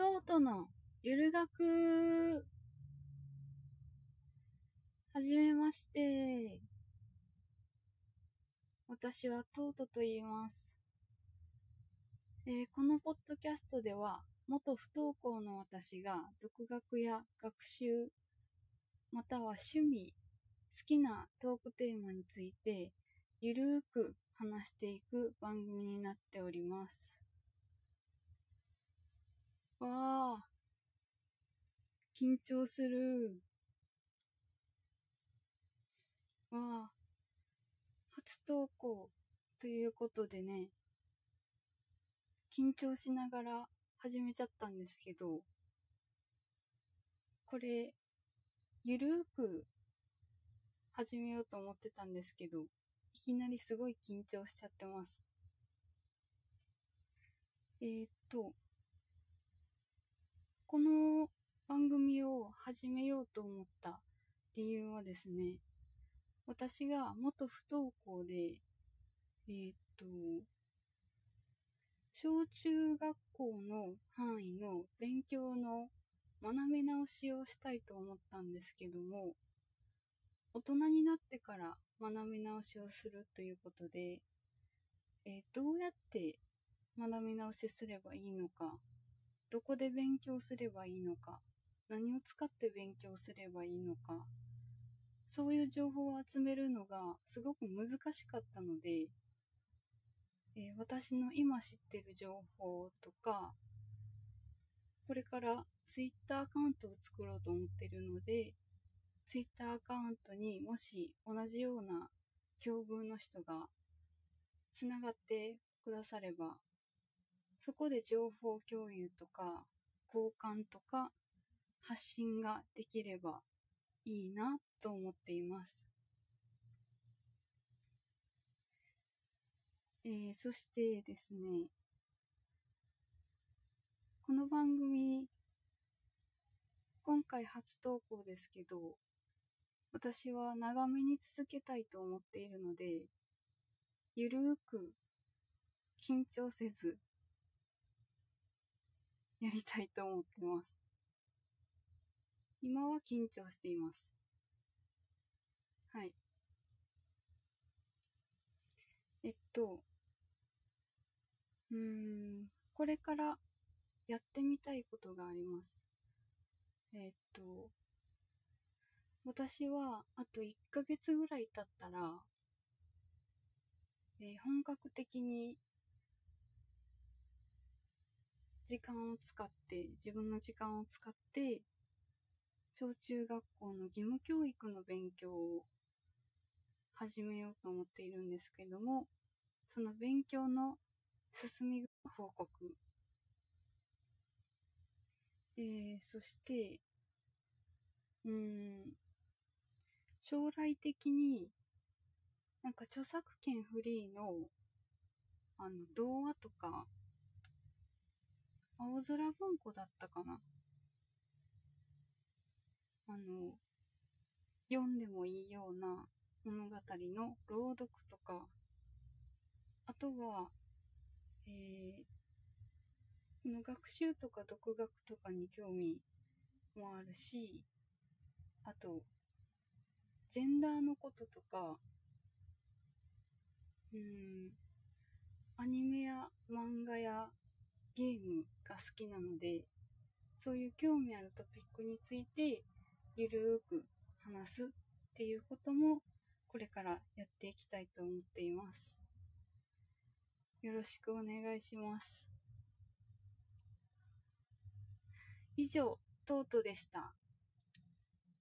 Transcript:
トートのゆる学はじめまして。私はトートと言います。えーこのポッドキャストでは、元不登校の私が独学や学習、または趣味、好きなトークテーマについて、ゆるーく話していく番組になっております。わあ、緊張する。わあ、初投稿ということでね、緊張しながら始めちゃったんですけど、これ、ゆるーく始めようと思ってたんですけど、いきなりすごい緊張しちゃってます。えー、っと、この番組を始めようと思った理由はですね、私が元不登校で、えー、っと、小中学校の範囲の勉強の学び直しをしたいと思ったんですけども、大人になってから学び直しをするということで、えーどうやって学び直しすればいいのか、どこで勉強すればいいのか、何を使って勉強すればいいのか、そういう情報を集めるのがすごく難しかったので、えー私の今知ってる情報とか、これからツイッターアカウントを作ろうと思ってるので、ツイッターアカウントにもし同じような境遇の人がつながってくだされば、そこで情報共有とか交換とか発信ができればいいなと思っています。えーそしてですね、この番組、今回初投稿ですけど、私は長めに続けたいと思っているので、ゆるーく緊張せず、やりたいと思ってます。今は緊張しています。はい。えっと、うーん、これからやってみたいことがあります。えっと、私はあと1ヶ月ぐらい経ったら、えー本格的に時間を使って、自分の時間を使って、小中学校の義務教育の勉強を始めようと思っているんですけども、その勉強の進み報告。えー、そして、うん、将来的に、なんか著作権フリーの、あの、動画とか、青空文庫だったかなあの、読んでもいいような物語の朗読とか、あとは、えー、この学習とか独学とかに興味もあるし、あと、ジェンダーのこととか、うん、アニメや漫画やゲームが好きなので、そういう興味あるトピックについて、ゆるーく話すっていうことも、これからやっていきたいと思っています。よろしくお願いします。以上、トートでした。